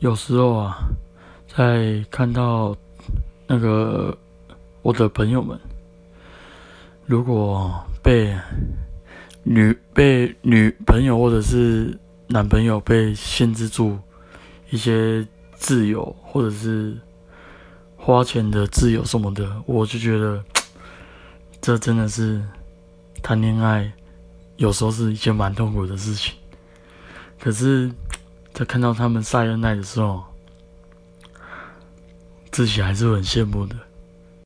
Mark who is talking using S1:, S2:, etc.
S1: 有时候啊，在看到那个我的朋友们，如果被女被女朋友或者是男朋友被限制住一些自由，或者是花钱的自由什么的，我就觉得这真的是谈恋爱有时候是一件蛮痛苦的事情。可是。在看到他们晒恩爱的时候，自己还是很羡慕的。